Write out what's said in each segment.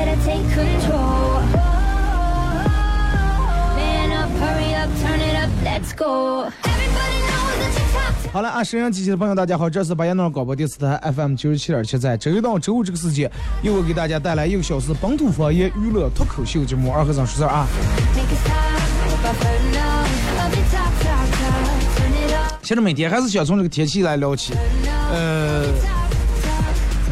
late, better take control. Man up, hurry up, turn it up, let's go. Everybody knows that you talk. 好了啊，沈阳机器的朋友，大家好，这是白彦淖尔广播电视台 FM 九十七点七，在周一到周五这个时间，又会给大家带来一个小时本土方言娱乐脱口秀节目《二和尚说事儿》啊。其实每天还是想从这个天气来聊起，呃，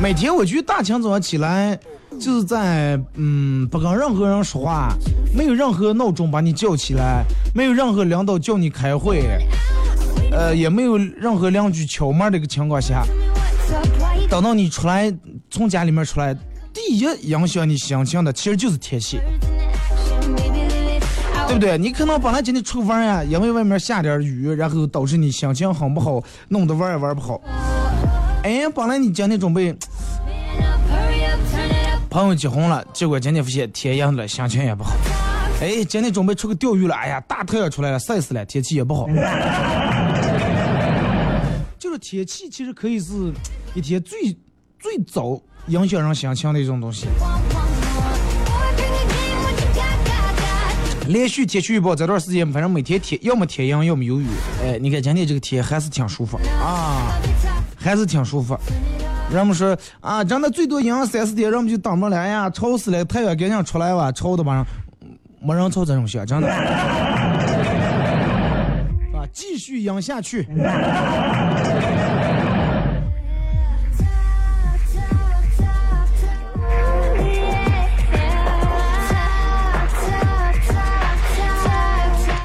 每天我觉得大清早上起来，就是在嗯不跟任何人说话，没有任何闹钟把你叫起来，没有任何领导叫你开会，呃，也没有任何邻居敲门的一个情况下，等到你出来从家里面出来，第一影响你心情的其实就是天气，对不对？你可能本来今天出门呀，因为外面下点雨，然后导致你心情很不好，弄得玩也玩不好。哎，本来你今天准备朋友结婚了，结果今天发现天阴了，心情也不好。哎，今天准备出去钓鱼了，哎呀，大太阳出来了，晒死了，天气也不好。就是天气其实可以是一天最最早影响人心情的一种东西。连续天气预报这段时间，反正每天天要么天阴，要么有雨。哎，你看今天这个天还是挺舒服啊，还是挺舒服。人们说啊，真的最多阴三四天，人们就等不来呀，吵死了，太阳赶紧出来吧，吵的晚上没人吵这种雪，真的。啊，继续阴下去。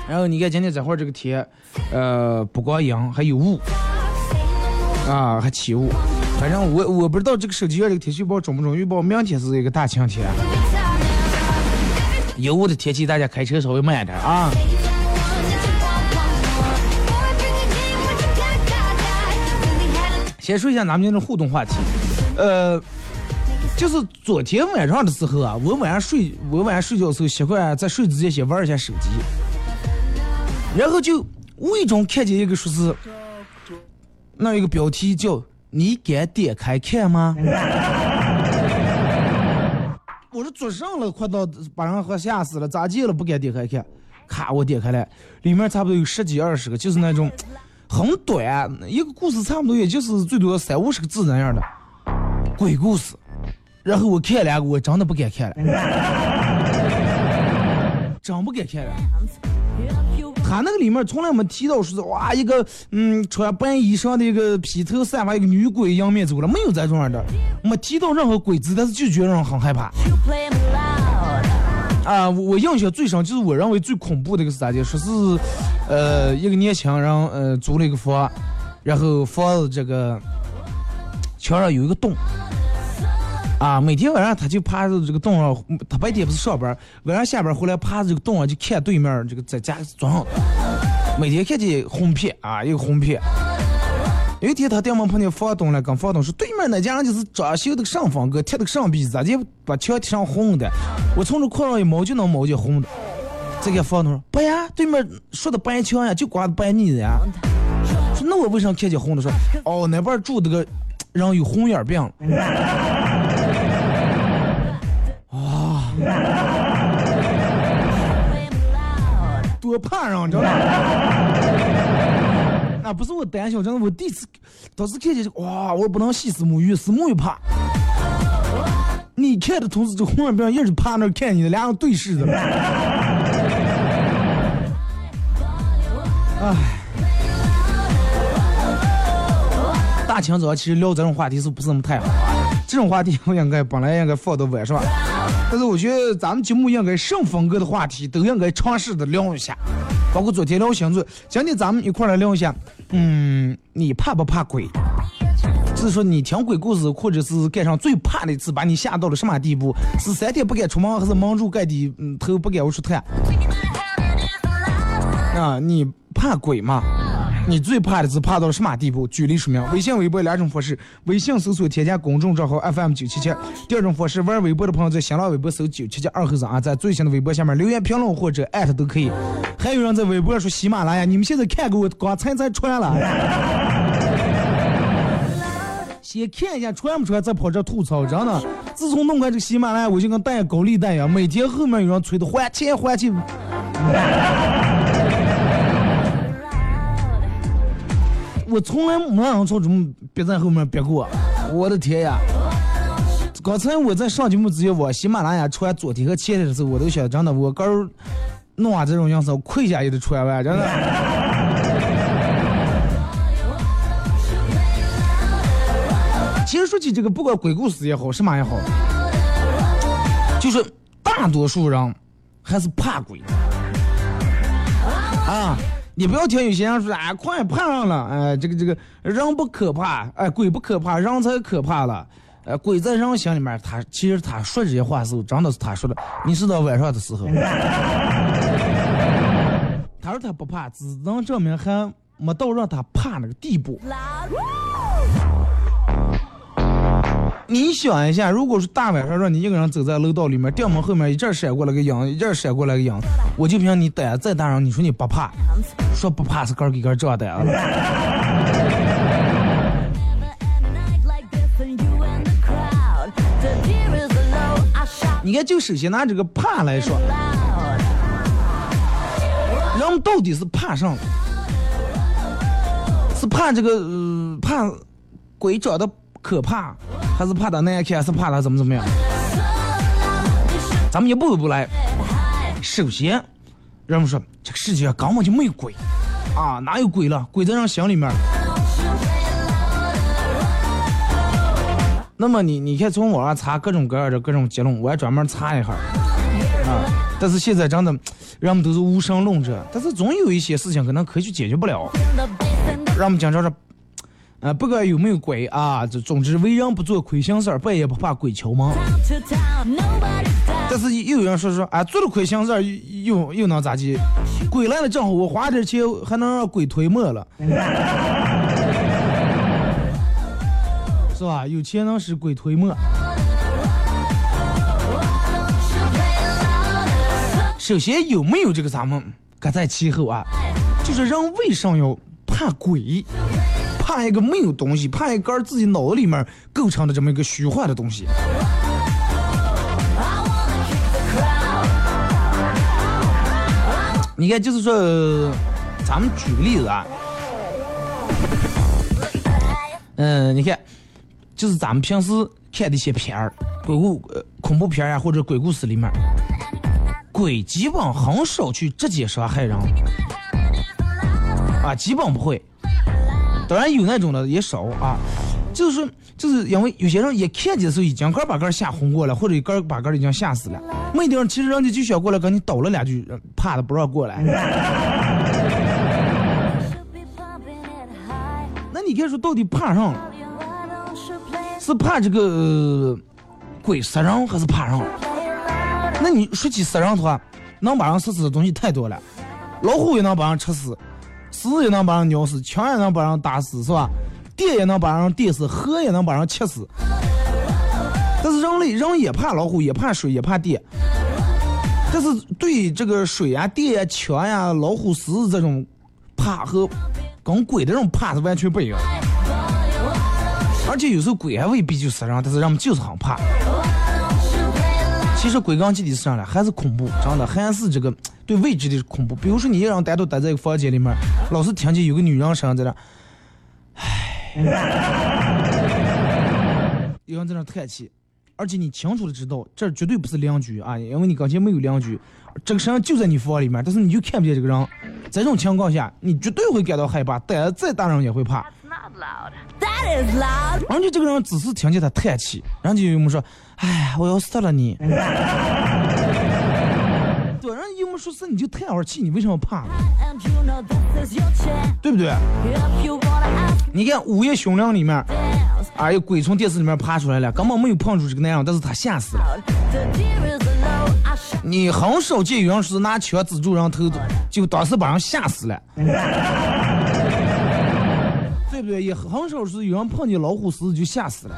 然后你看今天这会儿这个天，呃，不光阴，还有雾，啊，还起雾。反正我我不知道这个手机上这个天气预报准不准，预报明天是一个大晴天。有雾的天气，大家开车稍微慢点啊。先说一下咱们今天的互动话题，呃，就是昨天晚上的时候啊，我晚上睡，我晚上睡觉的时候习惯在睡之前先玩一下手机，然后就无意中看见一个说是，那一个标题叫“你敢点开看吗？” 我说做上了，快到把人喝吓死了，咋地了？不敢点开看，咔，我点开了，里面差不多有十几二十个，就是那种很短，一个故事差不多也就是最多三五十个字那样的鬼故事。然后我看两个，我真的不敢看了，真不敢看了。他那个里面从来没提到说是哇一个嗯穿白衣裳的一个披头散发一个女鬼迎面走了，没有这种样的，没提到任何鬼子，但是就觉得人很害怕。啊，我我印象最深就是我认为最恐怖的一个是咋的？说是，呃，一个年轻人呃租了一个房，然后房子这个墙上有一个洞，啊，每天晚上他就趴在这个洞上，他白天不是上班，晚上下班回来趴在这个洞上就看对面这个在家装上，每天看见红片啊，一个红片。有一天他电门碰见房东了，跟房东说对面那家人就是装修的上房哥，贴的上壁，咋就把墙贴上红的？我从这框上一摸就能摸见红的。这个房东说不呀，对面说的白墙呀，就刮的白腻的呀。说那我为啥看见红的？说哦，那边住的个人有红眼病。多怕人，知道吧？那，不是我胆小，真的，我第一次当时看见，哇，我不能洗石目鱼，石目鱼怕。你看的同时，这红眼兵一直趴那看你的，俩人对视着。哎，大清早其实聊这种话题是不是那么太好啊？这种话题我应该本来应该放到晚上，但是我觉得咱们节目应该什么风格的话题都应该尝试的聊一下，包括昨天聊星座，今天咱们一块来聊一下，嗯，你怕不怕鬼？就是说你听鬼故事，或者是赶上最怕的一次，把你吓到了什么地步？是三天不敢出门，还是蒙住盖的头不敢往出探？啊，你怕鬼吗？你最怕的是怕到了什么地步？举例说明。微信、微博两种方式：微信搜索添加公众账号 FM 九七七；第二种方式，玩微博的朋友在新浪微博搜九七七二后生啊，在最新的微博下面留言评论或者艾特都可以。还有人在微博说喜马拉雅，你们现在看给我刚才才传了，先看一下传不传，再跑这吐槽，真的。自从弄开这个喜马拉雅，我就跟带高利贷一样，每天后面有人催的还钱还钱。我从来没让从这么别在后面别过，我的天呀！刚才我在上节目之前，我喜马拉雅出来昨天和前天的时候，我都想真的，我刚弄完这种样子，跪下也得传完，真的。其实说起这个，不管鬼故事也好，什么也好，就是大多数人还是怕鬼啊。你不要听有些人说，哎，快怕上了，哎，这个这个人不可怕，哎，鬼不可怕，人才可怕了，呃，鬼在人心里面，他其实他说这些话时候，真的是他说的。你是到晚上的时候，他说他不怕，只能证明还没到让他怕那个地步。你想一下，如果是大晚上让你一个人走在楼道里面，店门后面一阵闪过来个影，一阵闪过来个影，我就凭你胆再大，让你说你不怕，说不怕是个给个这样胆了。你看，就首先拿这个怕来说，人到底是怕上，是怕这个怕鬼长得可怕。还是怕他难看，还是怕他怎么怎么样？咱们一步一步来。首先，人们说这个世界根本就没有鬼啊，哪有鬼了？鬼在人心里面。那么你你看从网上查各种各样的各种结论，我还专门查一下啊。但是现在真的，人们都是无神论者，但是总有一些事情可能科学解决不了。让我们讲讲这。啊，不管有没有鬼啊，这总之为人不做亏心事儿，半夜不怕鬼敲门。但是又有人说说，啊，做了亏心事儿又又能咋地？鬼来了正好，我花点钱还能让鬼推磨了，是吧？有钱能使鬼推磨。首先有没有这个咱们搁在其后啊？就是人为啥要怕鬼？怕一个没有东西，怕一根自己脑子里面构成的这么一个虚幻的东西。你看，就是说，咱们举个例子啊，嗯，你看，就是咱们平时看的一些片儿，鬼故、恐怖片呀，或者鬼故事里面，鬼基本很少去直接伤害人，啊，基本不会。当然有那种的也少啊，就是说，就是因为有些人一看见的时候已经个把个吓昏过了，或者个把个已经吓死了。没地方，其实人家就想过来跟你叨了两句，怕的不让过来。那你看说到底怕上？是怕这个鬼杀人，还是怕人？那你说起杀人的话，能把人杀死的东西太多了，老虎也能把人吃死。死也能把人咬死，枪也能把人打死，是吧？电也能把人电死，河也能把人切死。但是人类人也怕老虎，也怕水，也怕电。但是对这个水呀、电呀、枪呀、老虎、狮子这种怕和跟鬼的这种怕是完全不一样。而且有时候鬼还未必就死人，但是人们就是很怕。其其实归根结底是啥呢？还是恐怖，真的还是这个对未知的恐怖。比如说你一个人单独待在一个房间里面，老是听见有个女人声在那，唉，有人在那叹气，而且你清楚的知道这绝对不是邻居啊，因为你刚才没有邻居，这个声就在你房里面，但是你就看不见这个人。在这种情况下，你绝对会感到害怕，胆子再大人也会怕。人家这个人只是听见他叹气，然后就有没说，哎，我要死了你。对，人家有没说是你就叹会儿气，你为什么怕？对不对？你看《午夜凶铃》里面，哎呀，鬼从电视里面爬出来了，根本没有碰出这个男人，但是他吓死了。你很少见有人是拿枪指住人头，就当时把人吓死了。对不对？也很少是有人碰见老虎狮子就吓死了。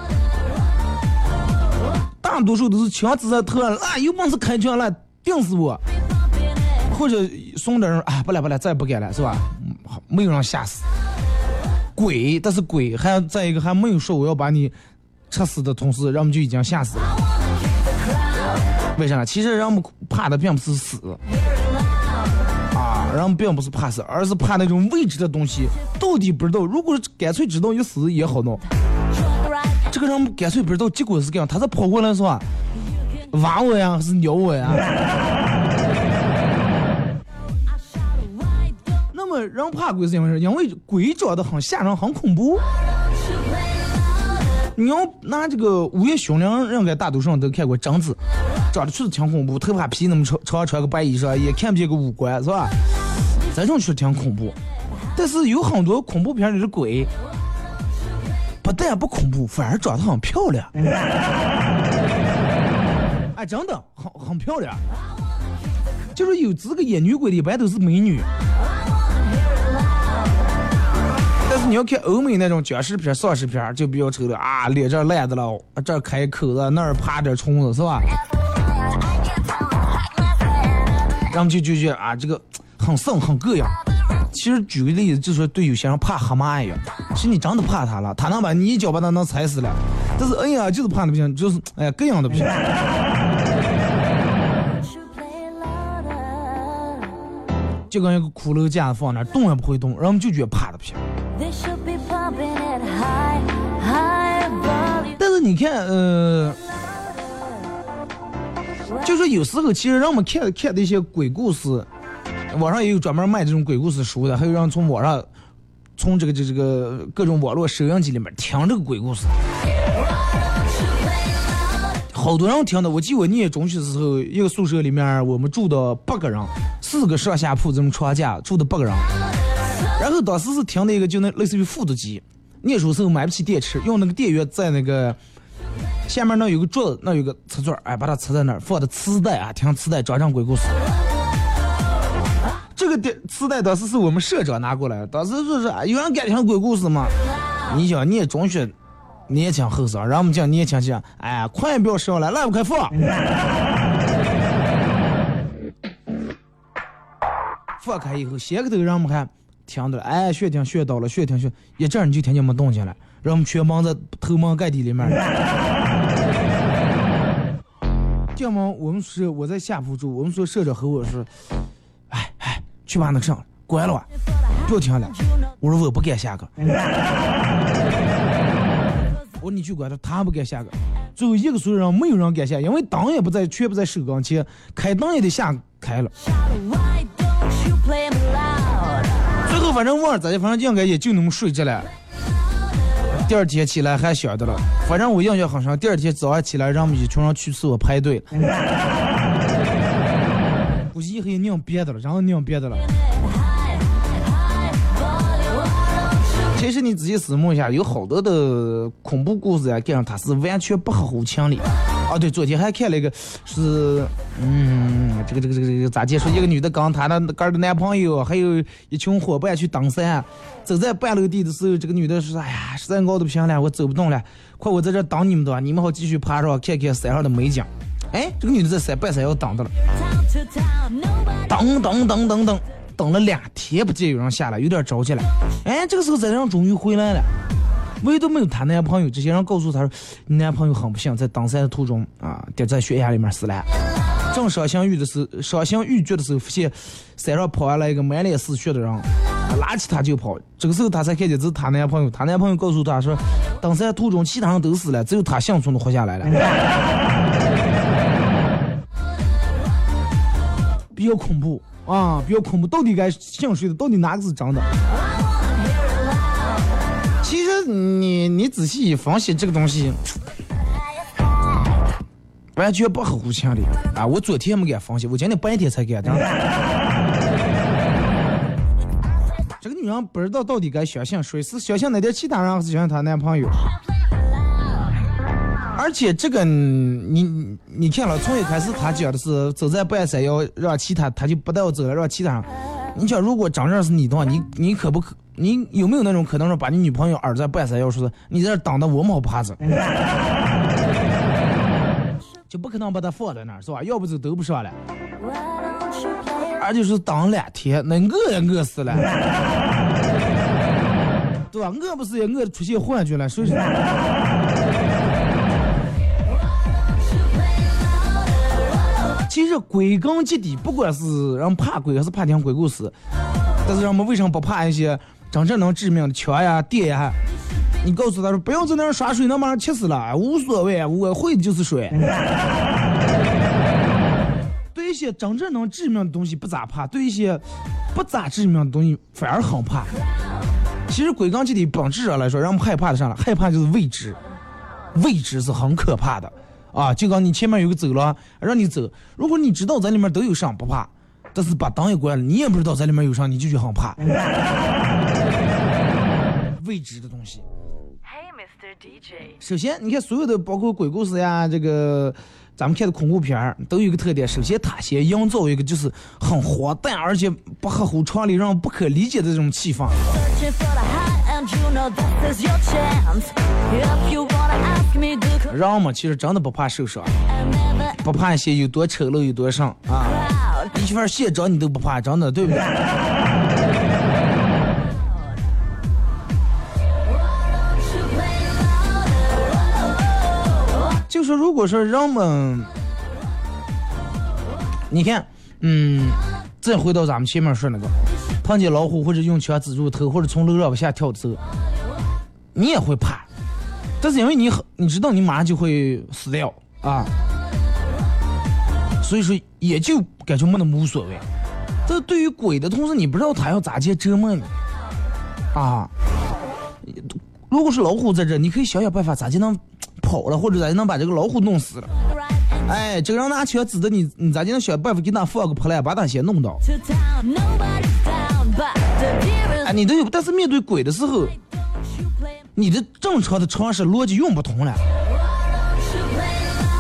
大多数都是枪指在头上，啊，有本事开枪来顶死我，或者送点人，哎，不来不来，再也不敢了，是吧？好没有人吓死。鬼，但是鬼还再一个还没有说我要把你吃死的同时，人们就已经吓死了。为啥？其实人们怕的并不是死，啊，人们并不是怕死，而是怕那种未知的东西，到底不知道。如果是干脆知道有死也好弄，这个人干脆不知道，结果是这样，他是跑过来是吧？挖我呀，还是咬我呀那么人怕鬼是因为啥？因为鬼长得很吓人，很恐怖。你要拿这个《午夜凶铃》，应该大多数人都看过贞子，长得确实挺恐怖，头发披那么长，长穿个白衣裳，也看不见个五官，是吧？这种确实挺恐怖。但是有很多恐怖片里的鬼，不但不恐怖，反而长得很漂亮。哎，真的很很漂亮。就是有资格演女鬼的，一般都是美女。但是你要看欧美那种僵尸片、丧尸片，就比较丑的啊，脸这烂的了，这开口子，那儿爬点虫子，是吧？然后就就就啊，这个很丧很膈应。其实举个例子，就说对有些人怕蛤蟆一样，其实你真的怕它了，它能把你一脚把它能踩死了。但是哎呀，就是怕的不行，就是哎呀各样的不行。就跟一个骷髅架放那儿，动也不会动，人们就觉得怕的不行。They should be pumping it high, high volume. 但是你看，呃，就说有时候其实让我们看看的一些鬼故事，网上也有专门卖这种鬼故事书的，还有人从网上从这个这这个各种网络收音机里面听这个鬼故事。好多人听的，我记得我念中学的时候，一个宿舍里面我们住的八个人，四个上下铺这种床架，住的八个人。然后当时是听那个就那类似于复读机，念书时候买不起电池，用那个电源在那个下面那有个桌子，那有个瓷砖，哎，把它插在那儿，放的磁带啊，听磁带装上鬼故事。这个磁带当时是我们社长拿过来，当时说是有人敢听鬼故事吗？你想你也中学年轻后生，让我们讲年轻讲，哎，快不要上来，来不开放。放开以后，先个头让我们看，听到了，哎，学听学到了，学听学，一阵你就听见没动静了，让我们全蒙在头蒙盖地里面。这么我们是我在下铺住，我们说社长和我说，哎哎，去把那个上关了吧，不要听了。我说我不敢下个。我说你去关他，他不敢下个。最后一个宿舍人没有人敢下，因为灯也不在，全部在手钢前，开灯也得下开了。最后反正忘了咋的，反正应该也就那么睡着了。第二天起来还晓得了，反正我印象很深。第二天早上起来，让我们一群人去厕所排队以后也拧别的了，然后拧别的了。其实你仔细思慕一下，有好多的恐怖故事呀，这样它是完全不合乎情理。啊，对，昨天还看了一个，是，嗯，这个这个这个这个咋解说？一个女的跟她的跟儿的男朋友，还有一群伙伴去登山，走在半楼地的时候，这个女的说：“哎呀，实在熬的不行了，我走不动了，快我在这等你们的吧，你们好继续爬上看看山上的美景。”哎，这个女的在山半山腰等着了，等等等等等，等了两天不见有人下来，有点着急了。哎，这个时候这人终于回来了。唯独没有她男朋友。这些人告诉她说，你男朋友很不幸，在登山的途中啊，跌在悬崖里面死了。正伤心欲的时候，伤心欲绝的时候，发现山上跑下来一个满脸是血的人，拉起她就跑。这个时候她才看见这是她男朋友，她男朋友告诉她说，登山途中其他人都死了，只有她幸存的活下来了。比较恐怖啊，比较恐怖，到底该信谁的？到底哪个是真的？其实你你仔细一分析这个东西，完全不合乎情理啊！我昨天没敢分析，我今天白天才敢。真的这个女人不知道到底该相信谁，是相信那点其他人，还是相信她男朋友？而且这个你你看了，从一开始他讲的是走在半山腰，让其他他就不带我走了，让其他人。你想，如果真正是你的话，你你可不可？你有没有那种可能说把你女朋友耳在半山腰，说是你在这等的我冒怕子，就不可能把她放在那儿，是吧？要不就都不上了，而且是等两天，那饿也饿死了，对吧？饿不是也饿出现幻觉了，所以说。实归根结底，不管是人怕鬼还是怕听鬼故事，但是人们为什么不怕一些真正能致命的枪呀、电呀？你告诉他说不要在那儿耍水，能把人气死了，无所谓，我会的就是水。对一些真正能致命的东西不咋怕，对一些不咋致命的东西反而很怕。其实归根结底，本质上来说，让我们害怕的啥了？害怕就是未知，未知是很可怕的啊！就刚你前面有个走廊，让你走，如果你知道在里面都有啥不怕，但是把灯也关了，你也不知道在里面有啥，你就觉得很怕。未知的东西。Hey, Mr. DJ. 首先，你看所有的包括鬼故事呀，这个咱们看的恐怖片儿都有一个特点。首先，它先营造一个就是很荒诞，而且不合乎常理，让人不可理解的这种气氛。人嘛，其实真的不怕受伤，不怕一些有多丑陋有多伤啊。out. 一份卸妆你都不怕，真的，对不对？说如果说人们，你看，嗯，再回到咱们前面说那个，碰见老虎或者用枪指住头，或者从楼上往下跳的时候，你也会怕，但是因为你很，你知道你马上就会死掉啊，所以说也就感觉没那么无所谓。这对于鬼的同时，你不知道他要咋接折磨你啊。如果是老虎在这，你可以想想办法咋就能跑了，或者咋就能把这个老虎弄死了。哎，这个人拿枪指着你，你咋就能想办法给他放个破烂，把他先弄倒。哎，你都有，但是面对鬼的时候你的正常的常识逻辑用不通了，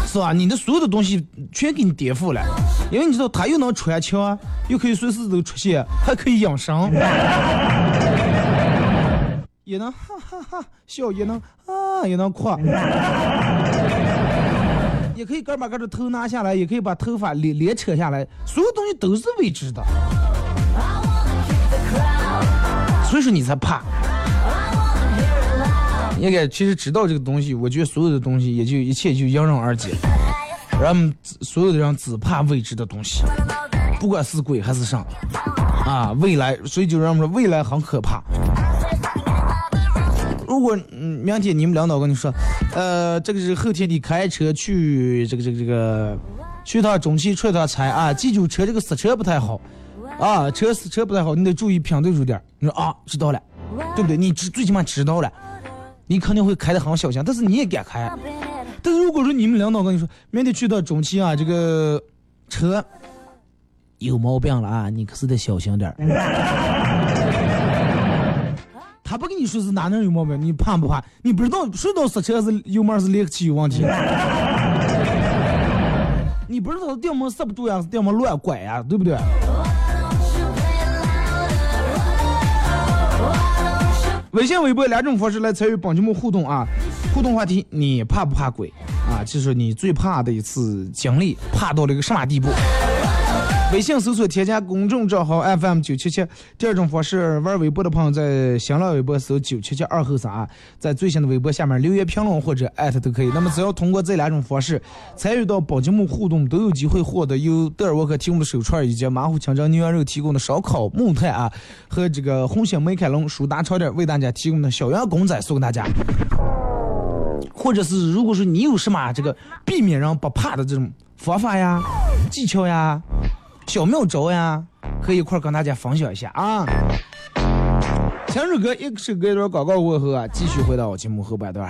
是吧？你的所有的东西全给你颠覆了，因为你知道他又能穿墙，又可以随时都出现，还可以养生，也能哈哈哈笑，也能啊，也能哭，也可以干把干的头拿下来，也可以把头发连连扯下来，所有东西都是未知的，所以说你才怕。应该其实知道这个东西，我觉得所有的东西也就一切就迎刃而解。人们所有的人只怕未知的东西，不管是鬼还是啥啊，未来，所以就让我们说未来很可怕。如果嗯明天你们领导跟你说，呃，这个是后天你开车去这个这个这个去趟中汽出趟差啊，记住车这个刹车不太好啊，车刹车不太好，你得注意品对住点。你说啊，知道了，对不对？你知最起码知道了。你肯定会开得很小心，但是你也敢开。但是如果说你们领导跟你说，明天去到中汽啊，这个车有毛病了啊，你可是得小心点儿。他不跟你说是哪能有毛病，你怕不怕？你不知道，谁知道刹车是油门是离合器有问题？你不知道电门刹不住呀，是电门乱拐呀，对不对？微信、微博两种方式来参与本节目互动啊！互动话题：你怕不怕鬼啊？就是你最怕的一次经历，怕到了一个啥地步？微信搜索添加公众账号 FM 九七七。第二种方式，玩微博的朋友在新浪微博搜九七七二后三，在最新的微博下面留言评论或者艾特都可以。那么只要通过这两种方式参与到宝节目互动，都有机会获得由德尔沃克提供的手串以及马虎清蒸牛羊肉提供的烧烤木炭啊，和这个红星美凯龙舒达超店为大家提供的小羊公仔送给大家。或者是如果说你有什么这个避免人不怕的这种方法呀、技巧呀、小妙招呀，可以一块跟大家分享一下啊。听首歌，一首歌一段广告过后啊，继续回到我节目后半段。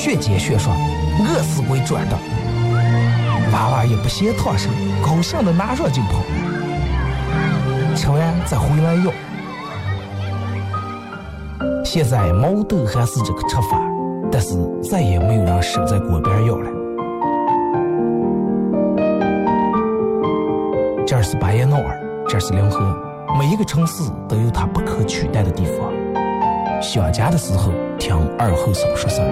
学煎学涮，饿死鬼转的。娃娃也不嫌烫手，高兴的拿上就跑，吃完再回来要。现在毛豆还是这个吃法，但是再也没有人守在锅边要了。这是巴彦淖尔，这是临河，每一个城市都有它不可取代的地方。想家的时候，听二后生说事儿。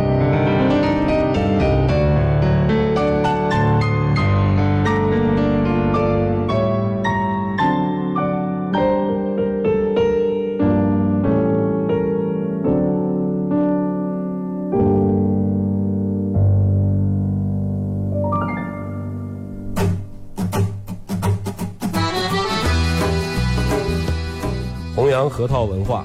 弘扬核桃文化，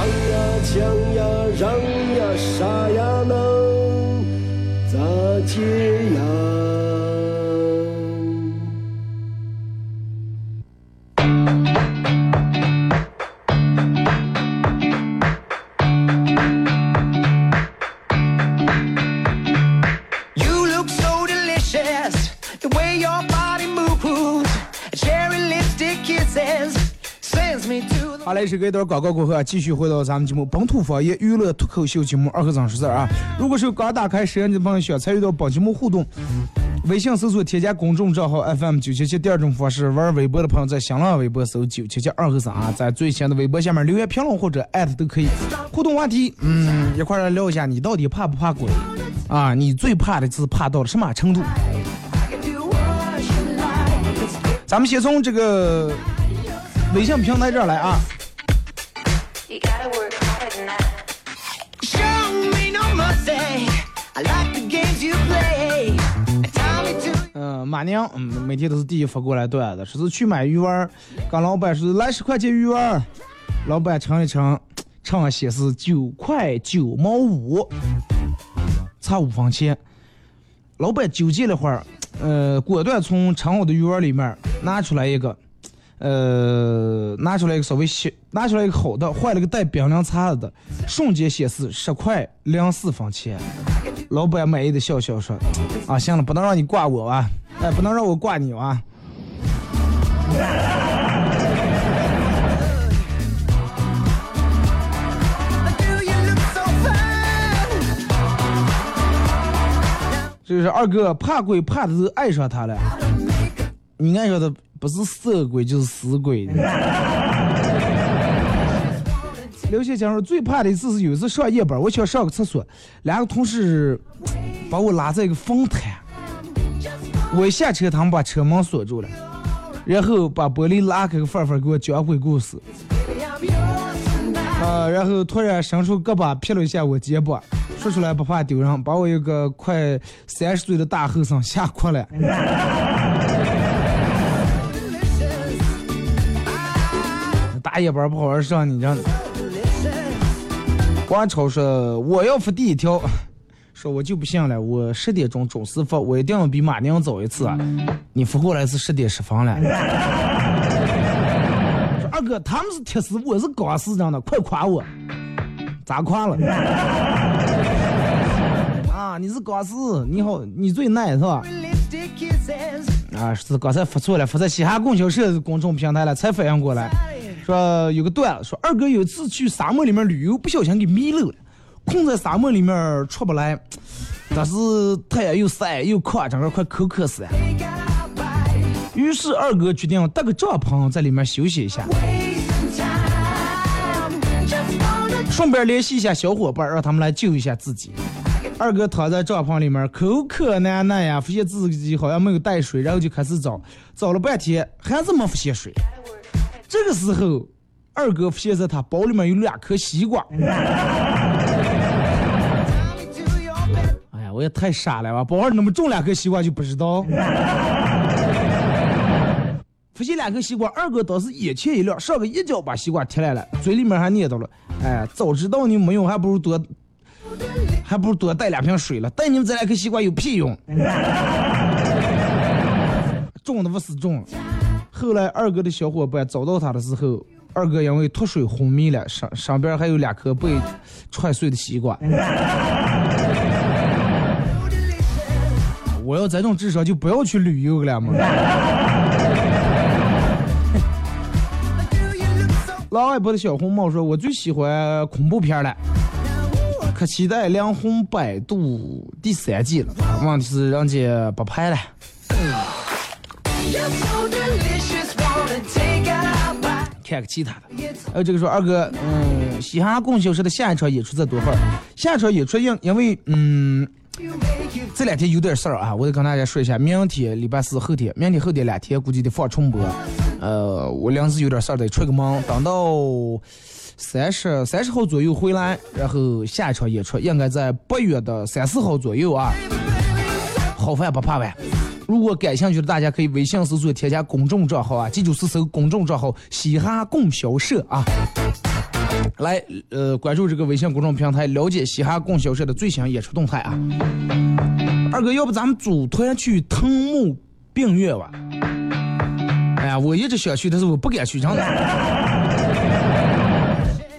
唱呀抢呀让呀杀呀这个一段广告过后啊，继续回到咱们节目本土方言娱乐脱口秀节目二和尚说事儿啊。如果是刚打开摄像机的朋友，想参与到本节目互动，微信搜索添加公众账号 FM 九七七。第二种方式，玩微博的朋友在新浪微博搜九七七二和尚啊，在最新的微博下面留言评论或者艾特都可以。互动话题，嗯，一块来聊一下，你到底怕不怕鬼啊？你最怕的是怕到了什么程度？咱们先从这个微信平台这儿来啊。嗯，马娘，嗯，每天都是第一发过来段子，说是去买鱼丸，跟老板说来十块钱鱼丸，老板称一称，称上显示九块九毛五，差五分钱。老板纠结了会儿，呃，果断从称好的鱼丸里面拿出来一个，呃，拿出来一个稍微小，拿出来一个好的，换了个带冰凉叉子的，瞬间显示十块零四分钱。老板满意的笑笑说：“啊，行了，不能让你挂我啊，哎，不能让我挂你啊。”就是二哥怕鬼怕的是爱上他了。你爱上的不是色鬼就是死鬼。刘先生说最怕的一次是有一次上夜班，我想上个厕所，两个同事把我拉在一个风台，我一下车他们把车门锁住了，然后把玻璃拉开个缝缝给我讲鬼故事。啊，然后突然伸出胳膊劈了一下我肩膀，说出来不怕丢人，把我一个快三十岁的大后生吓哭了。大夜班不好好上，你这样。王超说：“我要发第一条，说我就不信了，我十点钟准时发，我一定要比马宁早一次！你发过来是十点十分了。说二哥，他们是铁丝，我是钢丝，真的，快夸我，咋夸了？啊，你是钢丝，你好，你最耐是吧？啊，是刚才发错了，发在西哈供销社公众平台了，才反应过来，说有个段子，说二哥有一次去沙漠里面旅游，不小心给迷路了，困在沙漠里面出不来，但是太阳又晒又渴，整个快口渴死了。于是二哥决定搭个帐篷在里面休息一下，顺便联系一下小伙伴，让他们来救一下自己。二哥躺在帐篷里面，口渴难耐呀，发现自己好像没有带水，然后就开始找，找了半天还是没发现水。这个时候，二哥发现在他包里面有两颗西瓜。哎呀，我也太傻了吧！包里那么重两颗西瓜就不知道。发现两颗西瓜，二哥当时眼前一亮，上个一脚把西瓜踢来了，嘴里面还念叨了：“哎，早知道你没用，还不如多，还不如多带两瓶水了。带你们这两颗西瓜有屁用？重的不是重。后来二哥的小伙伴找到他的时候，二哥因为脱水昏迷了，上上边还有两颗被踹碎的西瓜。我要这种智商就不要去旅游了嘛。老外婆的小红帽说：“我最喜欢恐怖片了，可期待《梁红百度》第三季了。问题是人家不拍了。”看个其他的，还有这个说二哥，嗯，嘻哈供销社的下一场演出在多会儿？下一场演出因因为嗯，这两天有点事儿啊，我得跟大家说一下，明天礼拜四后天，明天后天两天估计得放重播。呃，我临时有点事儿得出个门，等到三十三十号左右回来，然后下一场演出应该在八月的三四号左右啊。好饭不怕晚。如果感兴趣的，大家可以微信搜索添加公众账号啊，记住是搜公众账号“嘻哈供销社”啊，来呃关注这个微信公众平台，了解嘻哈供销社的最新演出动态啊。二哥，要不咱们组团去藤木病院吧？哎呀，我一直想去，但是我不敢去，真的。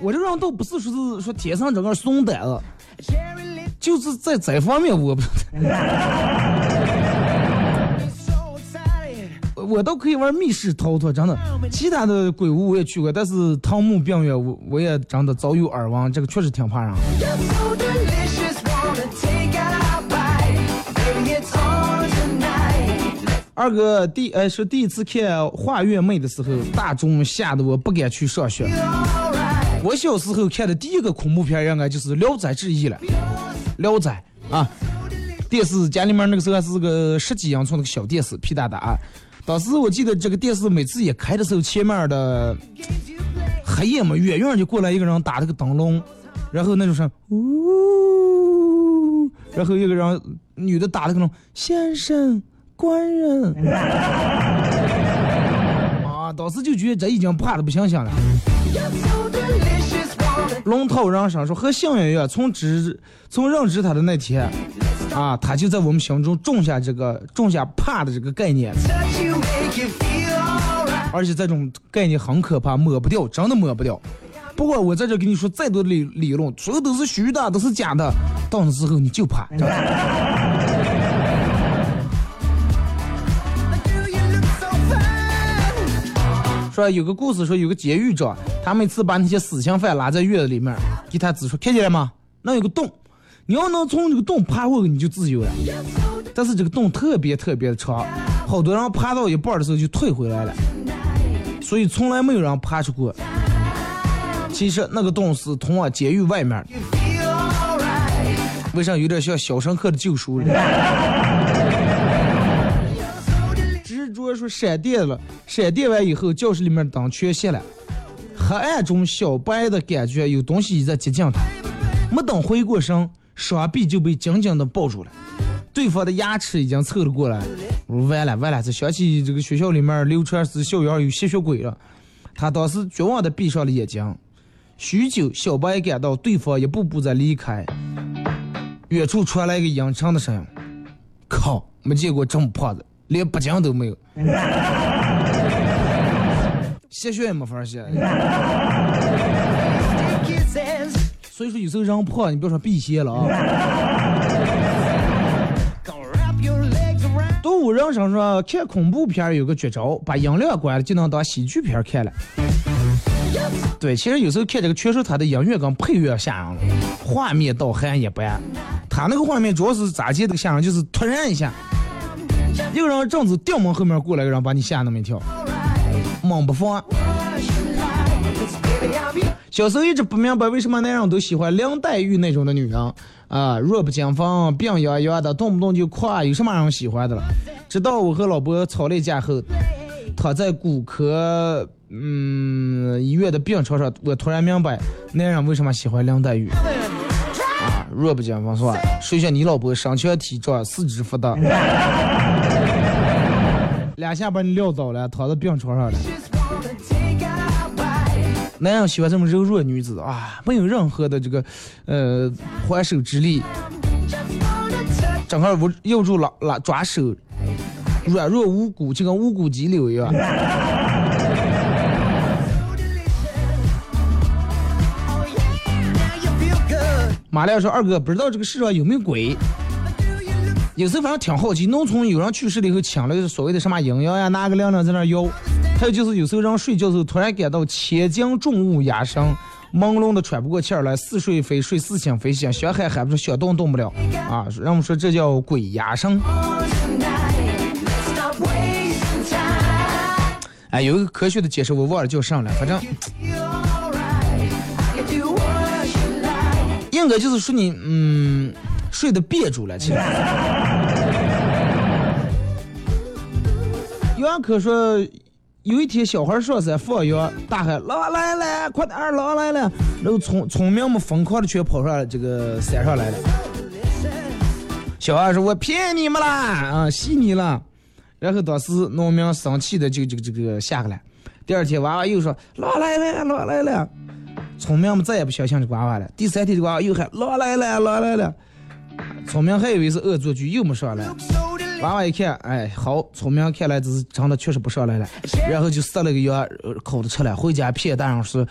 我这人倒不是说是说天生整个怂胆子，就是在这方面我不。我都可以玩密室逃脱，真的。其他的鬼屋我也去过，但是汤姆病院我我也真的早有耳闻，这个确实挺怕人。二哥第呃是第一次看《画月妹》的时候，大钟吓得我不敢去上学。我小时候看的第一个恐怖片应该就是《聊斋志异》了，《聊斋》啊，电视家里面那个时候还是个十几英寸那个小电视，屁大大啊。当时我记得这个电视每次也开的时候，前面的黑夜嘛，远远就过来一个人打了个灯笼，然后那种声，呜，然后一个人女的打那种先生官人，啊，当时就觉得这已经怕的不想想了。龙头人生说和幸运一样，从知从认知他的那天。啊，他就在我们心中种下这个种下怕的这个概念，而且这种概念很可怕，抹不掉，真的抹不掉。不管我在这跟你说再多的理理论，所有都是虚的，都是假的，到那时候你就怕。说有个故事，说有个监狱长，他每次把那些死刑犯拉在院子里面，给他指出，看见了吗？那有个洞。你要能从这个洞爬过去，你就自由了。但是这个洞特别特别的长，好多人爬到一半的时候就退回来了，所以从来没有人爬出过。其实那个洞是通往监狱外面的。为啥有点像《肖申克的救赎》执着说闪电了，闪电完以后，教室里面灯全熄了，黑暗中小白的感觉有东西在接近他，没等回过神。双臂就被紧紧的抱住了，对方的牙齿已经凑了过来。完了完了，这想起这个学校里面流传是校园有吸血鬼了。他当时绝望的闭上了眼睛。许久，小白感到对方一步步在离开，远处传来一个阴沉的声音：“靠，没见过这么胖的，连脖颈都没有。” 谢血也没法谢。所以说有时候人胖，你不要说避邪了啊。动物人生说看恐怖片有个绝招，把音量关了就能当喜剧片看了。对，其实有时候看这个，确实它的音乐跟配乐吓人了，画面倒还一般。他那个画面主要是咋接这个吓人，就是突然一下，一个人正走店门后面过来个人把你吓那么一跳，猛不放。小时候一直不明白为什么男人都喜欢林黛玉那种的女人啊，弱不禁风、病怏怏的，动不动就哭，有什么人喜欢的了？直到我和老婆吵了一架后，躺在骨科嗯医院的病床上，我突然明白男人为什么喜欢林黛玉，弱不禁风是吧？说一下你老婆身强体壮、四肢发达，两下把你撂倒了，躺在病床上了。男人喜欢这么柔弱的女子啊，没有任何的这个，呃，还手之力，整个握握住拉拉抓手，软弱无骨，就跟无骨鸡柳一样。马亮说：“二哥，不知道这个世上有没有鬼？有时候反正挺好奇，农村有人去世了以后，请了个所谓的什么阴阳呀，拿个亮亮在那摇。还有就是有时候人睡觉的时候，突然感到千斤重物压身，朦胧的喘不过气儿来，似睡非睡，似醒非醒，想喊喊不出，想动动不了啊！让我们说这叫鬼压身。哎，有一个科学的解释，我忘了叫啥了，反正应该就是说你嗯睡得憋住了，其实。袁可说，有一天小孩上山放羊，大喊狼来了，快点狼来了，然后村村民们疯狂的全跑上这个山上来了。小孩说：“我骗你们啦，啊，戏你了。”然后当时农民生气的就这个这个下来。第二天娃娃又说：“狼来了，狼来了。”村民们再也不相信这娃娃了。第三天这娃娃又喊：“狼来了，狼来了。”村民还以为是恶作剧，又没上来。娃娃一看，哎，好，村民看来这是真的，确实不上来了。然后就杀了个羊，烤着吃了，回家骗大人说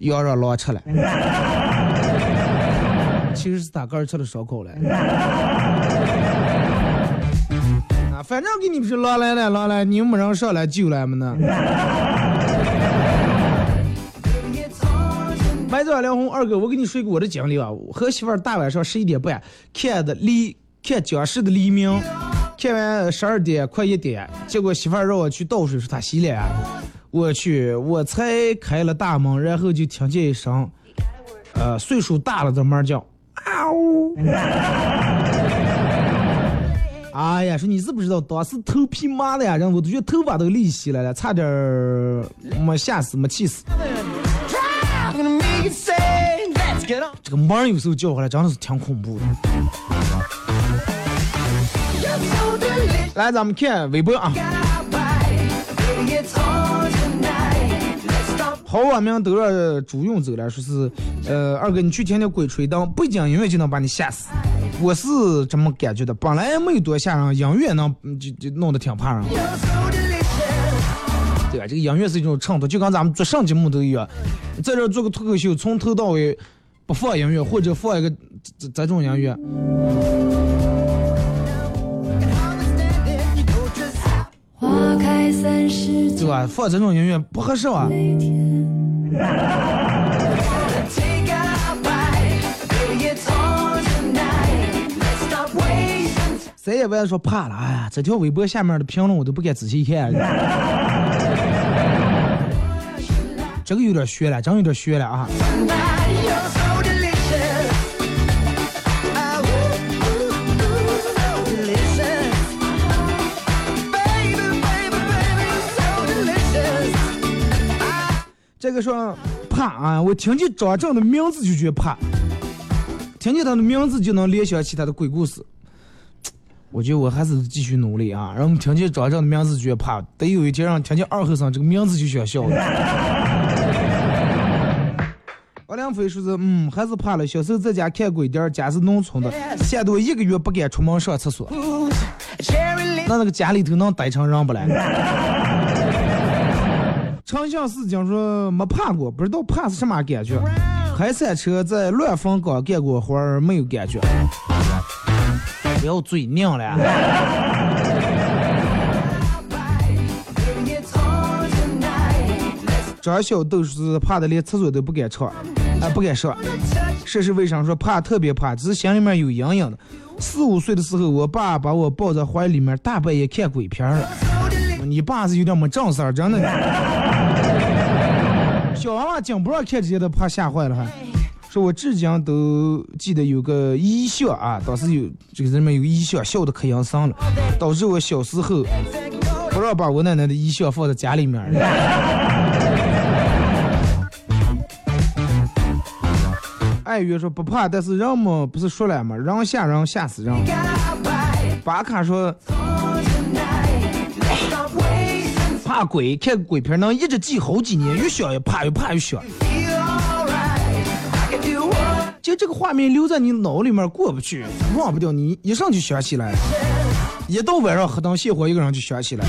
羊让狼吃了，其实是他个儿吃的烧烤了。啊，反正给你们是狼来了，狼来，你们没人上来救了们呢。白早亮红二哥，我给你说一个我的经历啊，我和媳妇儿大晚上十一点半看的黎看僵尸的黎明，看完十二点快一点，结果媳妇儿让我去倒水，说她洗脸，我去，我才开了大门，然后就听见一声，呃，岁数大了的猫叫，嗷呜。哎呀，说你知不知道当时头皮麻的呀，人我都觉得头发都立起来了，差点儿没吓死，没气死。这个猫有时候叫回来真的是挺恐怖的。来，咱们看微博啊。好网名都让猪用走了，说是，呃，二哥你去听听鬼吹灯，背景音乐就能把你吓死。我是这么感觉的，本来没有多吓人，音乐能就就弄得挺怕人。对吧？这个音乐是一种衬托，就跟咱们做上节目都一样，在这做个脱口秀，从头到尾不放音乐，或者放一个这这种音乐。花开三十对吧？放这种音乐不合适啊。谁也不要说怕了，哎呀，这条微博下面的评论我都不敢仔细看。这个有点悬了，真有点悬了啊！这个说怕啊，我听见张震的名字就觉得怕，听见他的名字就能联想起他的鬼故事。我觉得我还是继续努力啊，让我们听见张震的名字就觉得怕，得有一天让听见二和尚这个名字就想笑。王良飞说是，嗯，还是怕了。小时候在家看鬼店儿，家是农村的，吓得我一个月不敢出门上厕所。那那个家里头能待成人不来？长相思讲说没怕过，不知道怕是什么感觉。开山车在乱坟岗干过活儿，没有感觉。不要嘴硬了。张小豆是怕的连厕所都不敢上，不敢上。这是为啥说怕特别怕，只是心里面有阴影的。四五岁的时候，我爸把我抱在怀里面，大半夜看鬼片了。你爸是有点没正事儿，真的。小娃娃经不让看这些的，怕吓坏了还。说我至今都记得有个异象啊，当时有这个人们有个异象，笑的可阴森了，导致我小时候不让把我奶奶的遗像放在家里面爱月说不怕，但是人嘛不是说了吗？人吓人吓死人。巴卡说怕鬼，看鬼片能一直记好几年，越想越怕，越怕越想。就这个画面留在你脑里面过不去，忘不掉，你一上就想起来，一到晚上黑灯熄火，一个人就想起来。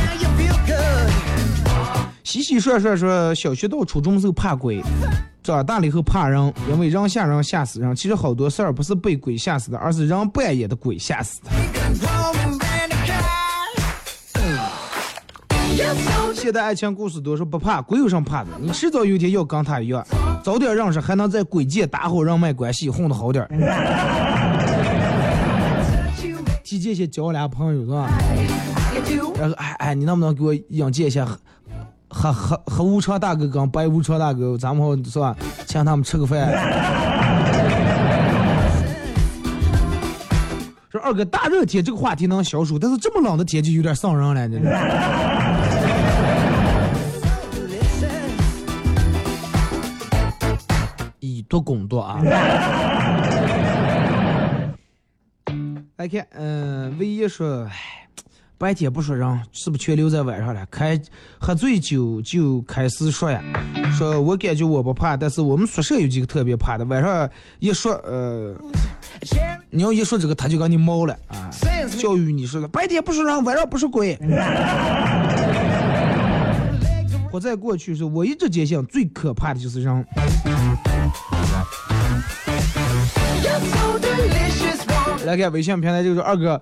洗洗涮涮说，小学到初中时候怕鬼，长大了以后怕人，因为人吓人吓死人。其实好多事儿不是被鬼吓死的，而是人扮演的鬼吓死的。现在爱情故事多说不怕，鬼有什么怕的？你迟早有一天要跟他一样，早点认识，还能在鬼界打好人脉关系，混得好点儿。提前先交俩朋友是吧？然后哎哎，你能不能给我引荐一下黑黑黑无常大哥跟白无常大哥，咱们好是吧？请他们吃个饭。说二哥，大热天这个话题能消暑，但是这么冷的天就有点伤人了，真的。以毒攻毒啊！来看，嗯、唯一说，唉，白天不说人，是不是全留在晚上了？开喝醉酒就开始说呀，说我感觉我不怕，但是我们宿舍有几个特别怕的，晚上一说，呃，你要一说这个，他就跟你毛了啊！教育你说的，白天不说人，晚上不说鬼。活在过去是我一直坚信最可怕的就是人。来看微信平台，就是二哥，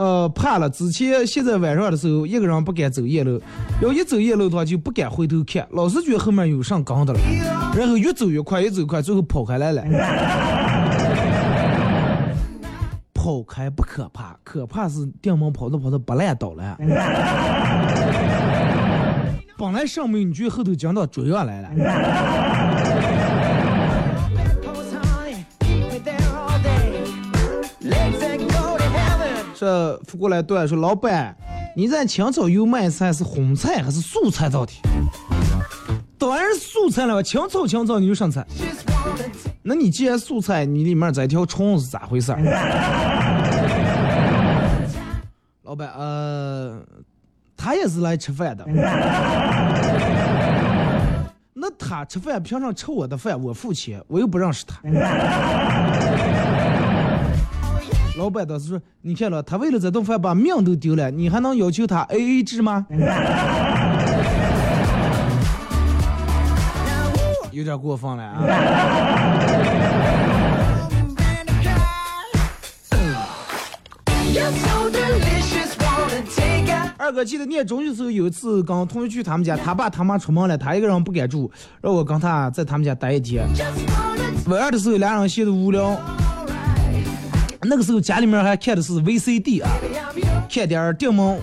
呃，怕了。之前现在晚上的时候，一个人不敢走夜路，要一走夜路的话就不敢回头看，老是觉得后面有上岗的了，然后越走越快，越走越快，最后跑开来了。跑开不可怕，可怕是电门跑着跑着不烂倒了。本来上面你觉得后头讲到追上来了。这扶过来对说，老板，你在清炒油麦菜是荤菜还是素菜到底？当然是素菜了，清炒清炒你就上菜。那你既然素菜，你里面这条虫是咋回事？老板，呃，他也是来吃饭的。那他吃饭平常吃我的饭，我付钱，我又不认识他。老板当时说：“你看了，他为了这顿饭把命都丢了，你还能要求他 A A 制吗？” 有点过分了啊！二哥记得念中学时候有一次跟同学去他们家，他爸他妈出门了，他一个人不敢住，让我跟他在他们家待一天。晚上的时候俩人闲得无聊，那个时候家里面还看的是 VCD 啊，看点儿电门，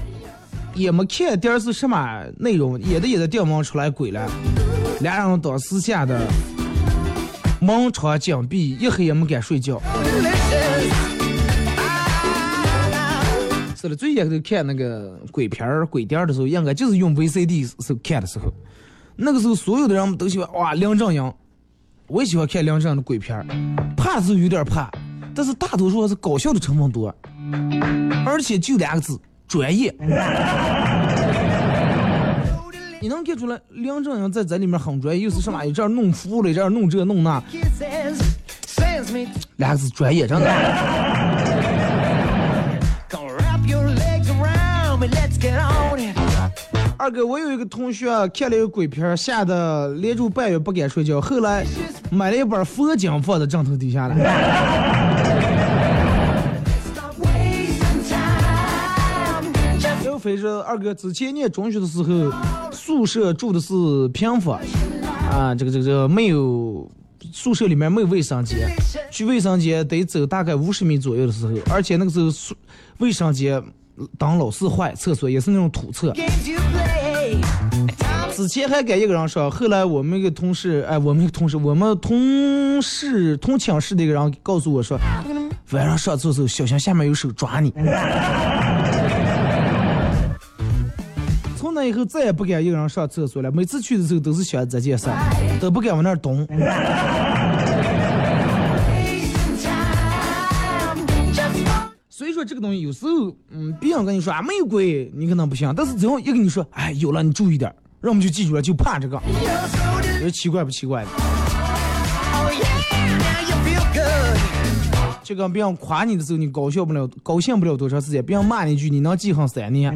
也没看点儿是什么内容，演的演的电门出来鬼了，俩人当时吓得门窗紧闭，一黑也没敢睡觉。是了，最先头看那个鬼片儿、鬼店儿的时候，应该就是用 VCD 时候看的时候。那个时候，所有的人都喜欢哇梁正英，我也喜欢看梁正英的鬼片儿，怕是有点怕，但是大多数还是搞笑的成分多，而且就两个字：专业。你能看出来梁正阳在这里面很专业，又是什么一这儿弄服了，一这儿弄这弄那，两个字专业，真的。二哥，我有一个同学看了一个鬼片，吓得连住半夜不敢睡觉，后来买了一本佛经放在枕头底下了。飞说：“二哥，之前念中学的时候，宿舍住的是平房，啊，这个这个这个没有宿舍里面没有卫生间，去卫生间得走大概五十米左右的时候，而且那个时候宿卫生间当老是坏，厕所也是那种土厕。之前还给一个人说，后来我们一个同事，哎，我们一个同事，我们同事同寝室的一个人告诉我说，晚上上厕所小心下面有手抓你。以后再也不敢一个人上厕所了，每次去的时候都是想这件事，都不敢往那儿动。所以说这个东西有时候，嗯，别人跟你说啊没有鬼，你可能不信，但是只要一跟你说，哎，有了，你注意点，让我们就记住了，就怕这个，你说奇怪不奇怪的？就跟别人夸你的时候，你高兴不了，高兴不了多长时间；别人骂你一句，你能记恨三年。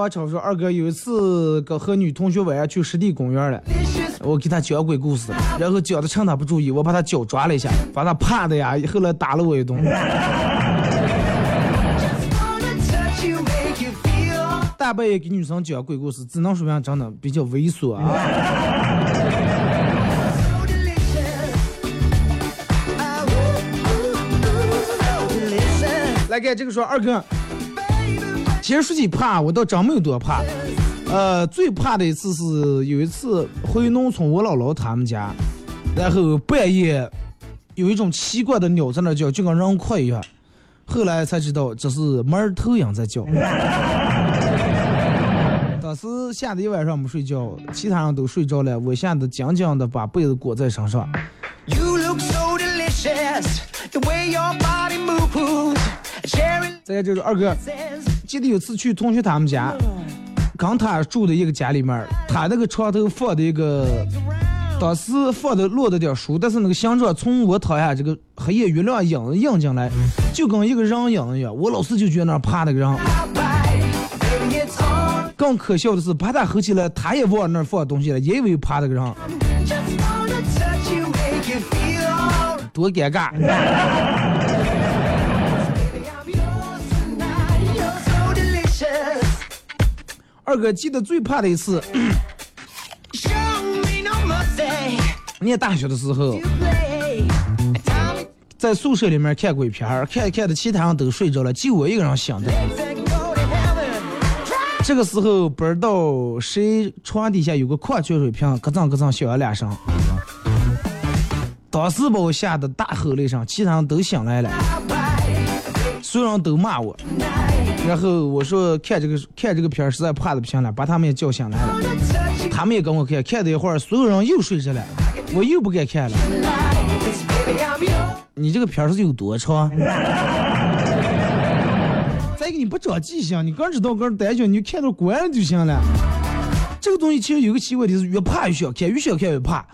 我瞅说二哥有一次跟和女同学晚上去湿地公园了，我给他讲鬼故事，然后讲的趁他不注意，我把他脚抓了一下，把他怕的呀，后来打了我一顿。大半夜给女生讲鬼故事，只能说明真的比较猥琐啊。来看这个说二哥，其实说起怕，我倒真没有多怕。呃，最怕的一次是有一次回农村我姥姥他们家，然后半夜有一种奇怪的鸟在那叫，就跟人哭一样。后来才知道这是猫头鹰在叫。当时吓得一晚上没睡觉，其他人都睡着了，我吓得紧紧的把被子裹在身上。You look so delicious, the way your body moves. 再看这个二哥记得有次去同学他们家，跟他住的一个家里面，他那个床头放的一个，当时放的落的点书，但是那个形状从我躺下这个黑夜月亮映映进来，就跟一个人影一样。我老是就觉得那儿趴那个人。更可笑的是，把他合起来，他也往那儿放东西了，也以为趴那个人，多尴尬。二哥记得最怕的一次.念大学的时候。在宿舍里面看鬼片儿，看看的其他人都睡着了，就我一个人醒的。这个时候不知道谁床底下有个矿泉水瓶，咯噔咯噔响了两声，当时把我吓得大吼了一声，其他人都醒来了，所有人都骂我，然后我说看这个看这个片儿实在怕的不行了，把他们也叫醒来了，他们也跟我看，看了一会儿，所有人又睡着了，我又不敢看了。你这个片儿是有多长？再一个你不长记性，你刚知道刚胆小，你就看到关了就行了。这个东西其实有个奇怪的是，越怕越想看，越想看越怕。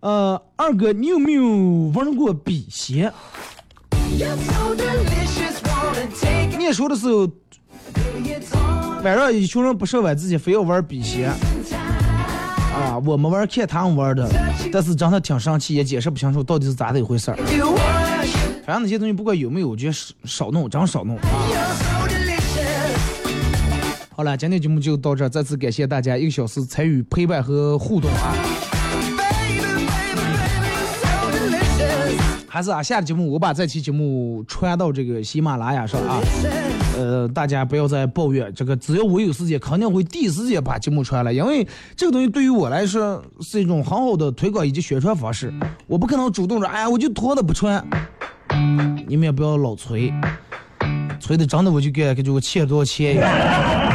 呃，二哥，你有没有玩过笔仙.念书的时候.晚上一群人不上晚自习，非要玩笔仙。啊，我们玩看他们玩的，但是真的挺生气，也解释不清楚到底是咋的一回事儿。反正那些东西不管有没有，我觉得少少弄，真少弄.好了，今天节目就到这儿，再次感谢大家一个小时参与陪伴和互动啊！还是啊，下期节目我把这期节目传到这个喜马拉雅上啊。呃，大家不要再抱怨这个，只要我有时间，肯定会第一时间把节目传来，因为这个东西对于我来说是一种很好的推广以及宣传方式。我不可能主动说，哎呀，我就拖着不传。你们也不要老催，催的真的我就给感觉我欠多少钱一样。